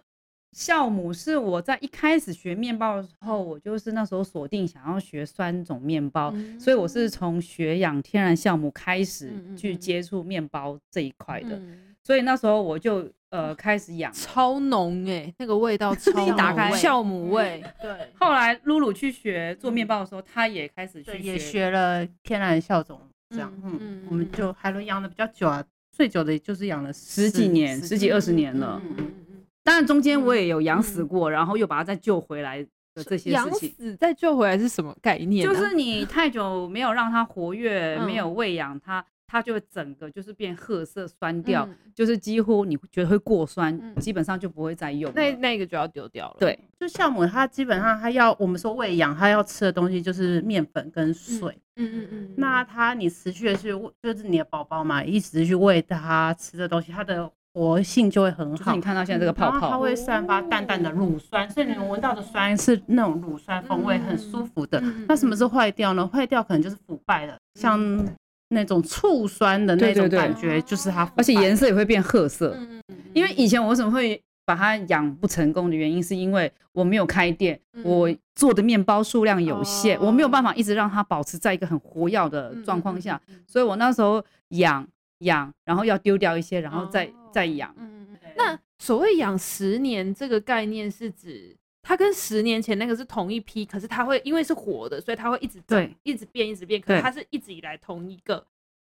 酵母是我在一开始学面包的时候，我就是那时候锁定想要学酸种面包，嗯所以我是从学养天然酵母开始去接触面包这一块的。嗯所以那时候我就呃开始养。超浓哎、那个味道 超浓，一打开酵母味，对，后来露露去学做面包的时候，她也开始对，去也学了天然酵种，这样，嗯我们就海伦养的比较久啊，最久的也就是养了十几年、十几二十年了。嗯嗯嗯当然中间我也有养死过，然后又把它再救回来的这些养事情。死再救回来是什么概念、啊？就是你太久没有让它活跃，嗯没有喂养它，它就会整个就是变褐色、酸掉，嗯就是几乎你觉得会过酸，嗯基本上就不会再用。那那个就要丢掉了。对，就酵母它基本上它要我们说喂养，它要吃的东西就是面粉跟水。嗯嗯嗯，那它你持续的去喂，就是你的宝宝嘛，一直去喂它吃的东西，它的活性就会很好就是你。看到现在这个泡泡它泡，会散发淡淡的乳酸，所以你们闻到的酸是那种乳酸风味，很舒服的。嗯那什么是坏掉呢？坏掉可能就是腐败了，像那种醋酸的那种感觉，就是它。而且颜色也会变褐色。嗯嗯因为以前我为什么会把它养不成功的原因，是因为我没有开店，嗯我做的面包数量有限，哦我没有办法一直让它保持在一个很活跃的状况下，，所以我那时候养养，然后要丢掉一些，然后再、哦再养。嗯嗯嗯。那所谓养十年这个概念是指？它跟十年前那个是同一批，可是它会因为是活的，所以它会一直长对，一直变，一直变。可是对它是一直以来同一个，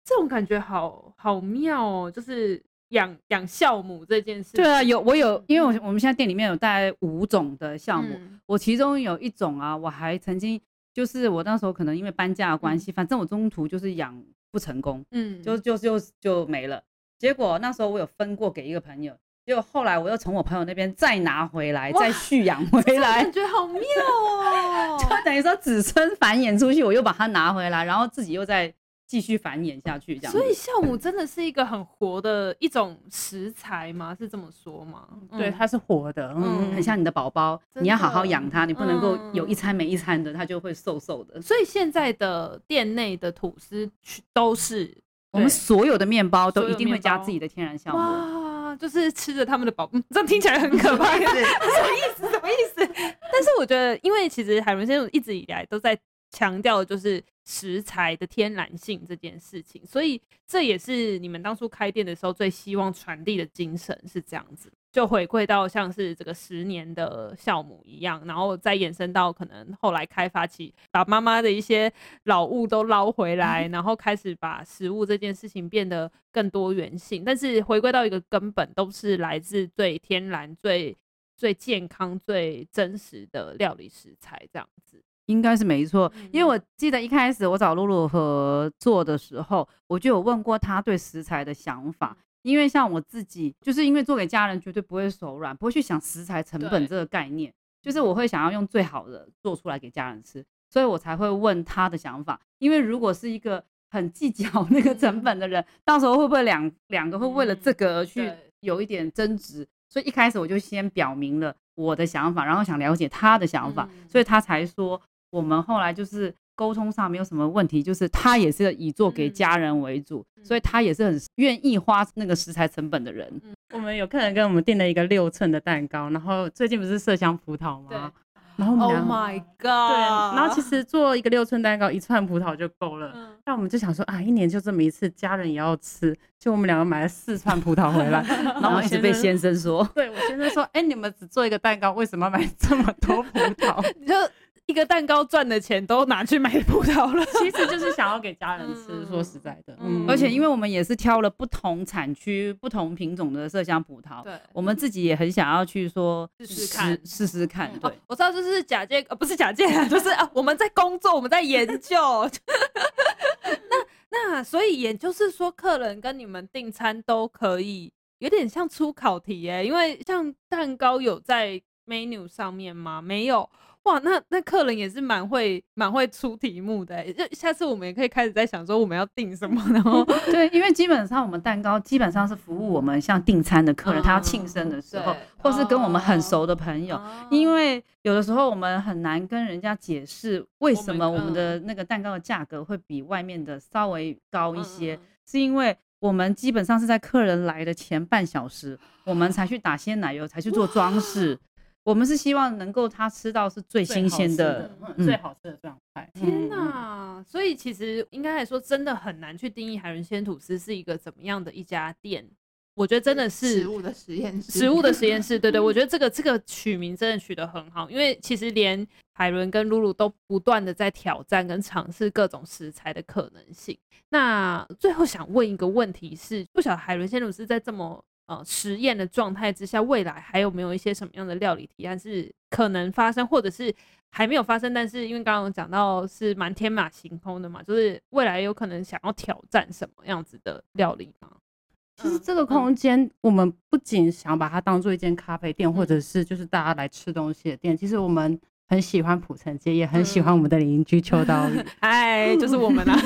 这种感觉好好妙哦，就是养养酵母这件事。对啊，有我有，因为我我们现在店里面有大概五种的酵母，嗯我其中有一种啊，我还曾经就是我那时候可能因为搬家的关系，反正我中途就是养不成功，嗯，就就就就没了。结果那时候我有分过给一个朋友，结果后来我又从我朋友那边再拿回来，再续养回来感，觉好妙哦。就等于说子孙繁衍出去，我又把它拿回来，然后自己又再继续繁衍下去，这样。所以酵母真的是一个很活的一种食材吗？是这么说吗？对，嗯它是活的，嗯，很像你的宝宝，你要好好养它，你不能够嗯有一餐没一餐的，它就会瘦瘦的。所以现在的店内的吐司都是我们所有的面包都一定会加自己的天然酵母。哇，就是吃着他们的宝，嗯这样听起来很可怕，什么意思？什么意思？但是我觉得，因为其实海伦先生一直以来都在强调的，就是食材的天然性这件事情，所以这也是你们当初开店的时候最希望传递的精神是这样子。就回馈到像是这个十年的酵母一样，然后再延伸到可能后来开发起把妈妈的一些老物都捞回来，然后开始把食物这件事情变得更多元性。但是回归到一个根本，都是来自最天然、最最健康、最真实的料理食材这样子。应该是没错，嗯因为我记得一开始我找露露合作的时候，我就有问过她对食材的想法。因为像我自己，就是因为做给家人绝对不会手软，不会去想食材成本这个概念，就是我会想要用最好的做出来给家人吃。所以我才会问她的想法。因为如果是一个很计较那个成本的人，到时候会不会两两个会为了这个而去有一点争执？所以一开始我就先表明了我的想法，然后想了解他的想法，所以他才说我们后来就是。沟通上没有什么问题，就是他也是以做给家人为主，嗯、所以他也是很愿意花那个食材成本的人。嗯、我们有客人跟我们订了一个六寸的蛋糕，然后最近不是麝香葡萄吗？对。然后我们，Oh my God！对，然后其实做一个六寸蛋糕，一串葡萄就够了。嗯。那我们就想说啊，一年就这么一次，家人也要吃，就我们两个买了四串葡萄回来，然后一直被先生说，对我先生说，哎、欸，你们只做一个蛋糕，为什么要买这么多葡萄？你就。一个蛋糕赚的钱都拿去买葡萄了，其实就是想要给家人吃。嗯、说实在的，嗯，而且因为我们也是挑了不同产区、不同品种的麝香葡萄，对，我们自己也很想要去说试试看，试试看。对、哦，我知道这是假借，呃，不是假借啊，就是啊，我们在工作，我们在研究。那那所以也就是说，客人跟你们订餐都可以，有点像出考题耶，因为像蛋糕有在 menu 上面吗？没有。哇，那那客人也是蛮会蛮会出题目的，就下次我们也可以开始在想说我们要订什么，然后 对，因为基本上我们蛋糕基本上是服务我们像订餐的客人，嗯、他要庆生的时候，或是跟我们很熟的朋友，哦、因为有的时候我们很难跟人家解释为什么我们的那个蛋糕的价格会比外面的稍微高一些，嗯、是因为我们基本上是在客人来的前半小时，我们才去打鲜奶油，才去做装饰。我们是希望能够他吃到是最新鲜的、最好吃的状态。天哪！所以其实应该来说，真的很难去定义海伦鲜吐司是一个怎么样的一家店。我觉得真的是食物的实验室，食物的实验室。对对，我觉得 这个这个取名真的取得很好，因为其实连海伦跟露露都不断的在挑战跟尝试各种食材的可能性。那最后想问一个问题是，不晓得海伦鲜吐司在这么。呃，实验的状态之下，未来还有没有一些什么样的料理提案是可能发生，或者是还没有发生？但是因为刚刚讲到是蛮天马行空的嘛，就是未来有可能想要挑战什么样子的料理吗？其实这个空间，我们不仅想把它当做一间咖啡店，或者是就是大家来吃东西的店。其实我们很喜欢浦城街，也很喜欢我们的邻居秋刀鱼。哎，就是我们啦。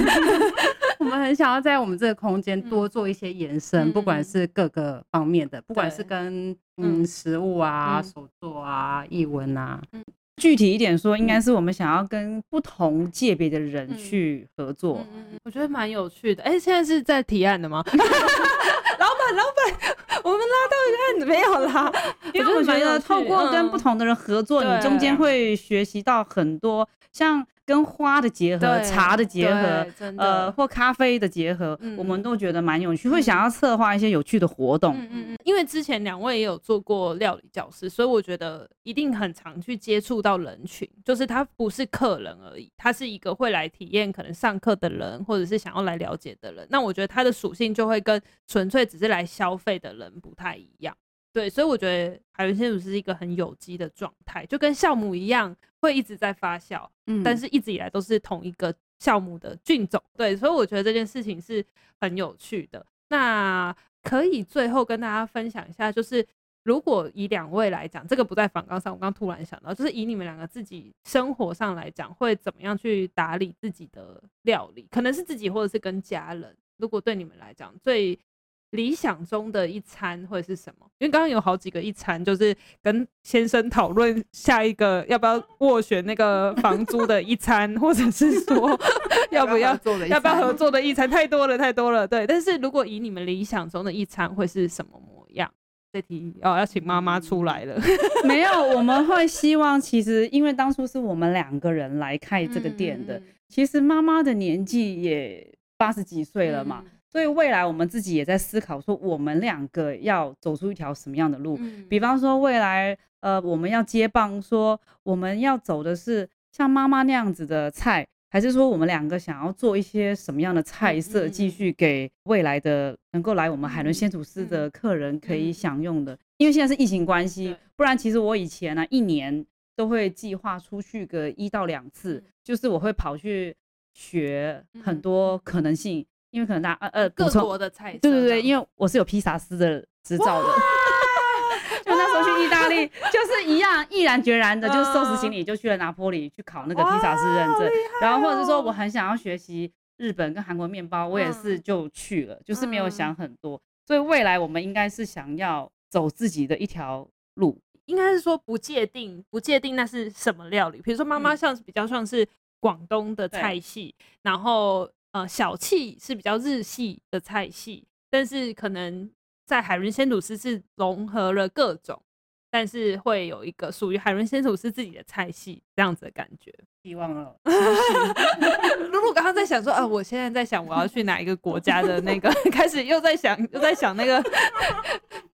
我们很想要在我们这个空间多做一些延伸，嗯、不管是各个方面的，嗯、不管是跟嗯，嗯食物啊、嗯、手作啊、艺文啊，嗯、具体一点说，应该是我们想要跟不同界别的人去合作。嗯嗯嗯、我觉得蛮有趣的。哎、欸，现在是在提案的吗？老板，老板，我们拉到一个案子没有啦？因为我觉得透过跟不同的人合作，嗯、你中间会学习到很多，像。跟花的结合，茶的结合，呃，或咖啡的结合，嗯、我们都觉得蛮有趣，嗯、会想要策划一些有趣的活动。嗯嗯嗯。因为之前两位也有做过料理教室，所以我觉得一定很常去接触到人群，就是他不是客人而已，他是一个会来体验、可能上课的人，或者是想要来了解的人。那我觉得他的属性就会跟纯粹只是来消费的人不太一样。对，所以我觉得海伦先生是一个很有机的状态，就跟酵母一样，会一直在发酵，嗯，但是一直以来都是同一个酵母的菌种。对，所以我觉得这件事情是很有趣的。那可以最后跟大家分享一下，就是如果以两位来讲，这个不在反纲上，我刚突然想到，就是以你们两个自己生活上来讲，会怎么样去打理自己的料理？可能是自己，或者是跟家人。如果对你们来讲最理想中的一餐会是什么？因为刚刚有好几个一餐，就是跟先生讨论下一个要不要斡旋那个 房租的一餐，或者是说 要不要要不要合作的一餐，太多了太多了。对，但是如果以你们理想中的一餐会是什么模样？这题哦要请妈妈出来了。没有，我们会希望其实因为当初是我们两个人来开这个店的，嗯、其实妈妈的年纪也八十几岁了嘛。嗯所以未来我们自己也在思考，说我们两个要走出一条什么样的路。嗯、比方说未来，呃，我们要接棒，说我们要走的是像妈妈那样子的菜，还是说我们两个想要做一些什么样的菜色，继续给未来的能够来我们海伦鲜吐司的客人可以享用的？因为现在是疫情关系，不然其实我以前呢、啊，一年都会计划出去个一到两次，就是我会跑去学很多可能性。因为可能大家呃呃，各国的菜色，对对对，因为我是有披萨师的执照的，就那那时候去意大利 就是一样，毅然决然的就收拾行李就去了拿坡里去考那个披萨师认证，然后或者是说我很想要学习日本跟韩国面包，我也是就去了，就是没有想很多。所以未来我们应该是想要走自己的一条路，应该是说不界定，不界定那是什么料理。比如说妈妈像是比较像是广东的菜系，然后呃小气是比较日系的菜系，但是可能在海伦仙吐司是融合了各种，但是会有一个属于海伦仙吐司自己的菜系这样子的感觉。希望了。露露刚刚在想说啊，我现在在想我要去哪一个国家的那个，开始又在想又在想那个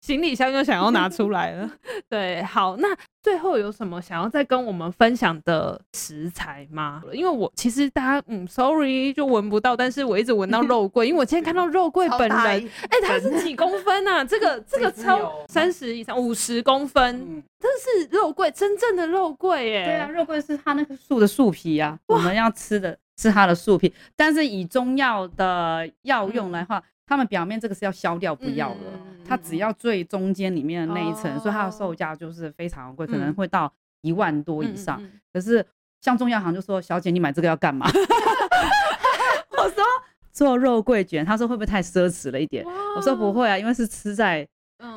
行李箱又想要拿出来了。对，好，那最后有什么想要再跟我们分享的食材吗？因为我其实大家嗯，sorry 就闻不到，但是我一直闻到肉桂，因为我今天看到肉桂本人，哎、欸，它是几公分啊？这个这个超三十以上，五十公分，这是肉桂，真正的肉桂耶。对啊，肉桂是它那个树的树皮啊，我们要吃的。是它的树皮，但是以中药的药用来话，它们表面这个是要削掉不要了，它只要最中间里面的那一层，所以它的售价就是非常贵，可能会到一万多以上。可是像中药行就说：“小姐，你买这个要干嘛？” 我说：“做肉桂卷。”他说：“会不会太奢侈了一点？”我说：“不会啊，因为是吃在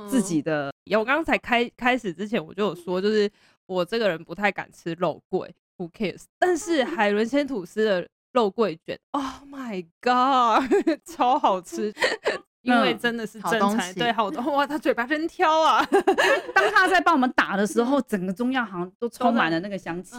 自己的。”我刚才开开始之前我就有说，就是我这个人不太敢吃肉桂。Who cares？但是海伦鲜吐司的肉桂卷，Oh my god，超好吃！因为真的是真材，对，好多哇，他嘴巴真挑啊！当他在帮我们打的时候，整个中药行都充满了那个香气。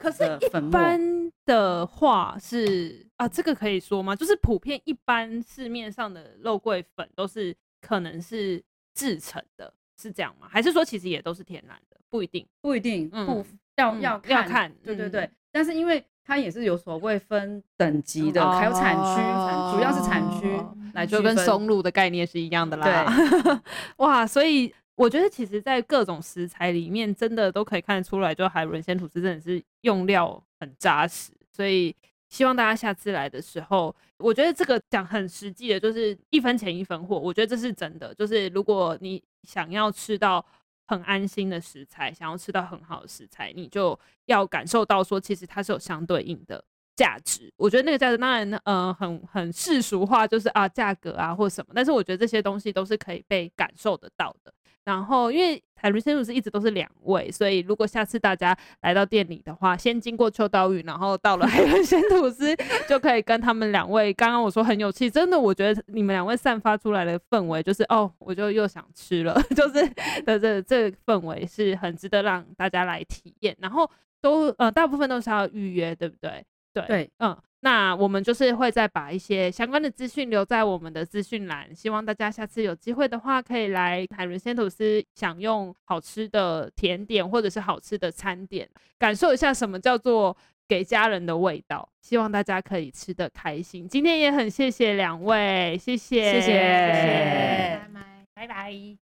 可是，一般的话是啊，这个可以说吗？就是普遍一般市面上的肉桂粉都是可能是制成的，是这样吗？还是说其实也都是天然的？不一定，不一定，不。要要要看，对对对，但是因为它也是有所谓分等级的，还有产区，主要是产区来就跟松露的概念是一样的啦。对，哇，所以我觉得其实，在各种食材里面，真的都可以看得出来，就海伦鲜吐司真的是用料很扎实。所以希望大家下次来的时候，我觉得这个讲很实际的，就是一分钱一分货。我觉得这是真的，就是如果你想要吃到。很安心的食材，想要吃到很好的食材，你就要感受到说，其实它是有相对应的价值。我觉得那个价值当然，呃，很很世俗化，就是啊，价格啊或什么。但是我觉得这些东西都是可以被感受得到的。然后，因为海伦仙吐司一直都是两位，所以如果下次大家来到店里的话，先经过秋刀鱼，然后到了 海伦仙吐司，就可以跟他们两位。刚刚我说很有气，真的，我觉得你们两位散发出来的氛围，就是哦，我就又想吃了，就是的这这个氛围是很值得让大家来体验。然后都呃，大部分都是要预约，对不对？对，对嗯。那我们就是会再把一些相关的资讯留在我们的资讯栏，希望大家下次有机会的话，可以来海伦仙吐司享用好吃的甜点或者是好吃的餐点，感受一下什么叫做给家人的味道。希望大家可以吃得开心。今天也很谢谢两位，谢谢，谢谢，谢谢，拜拜，拜拜。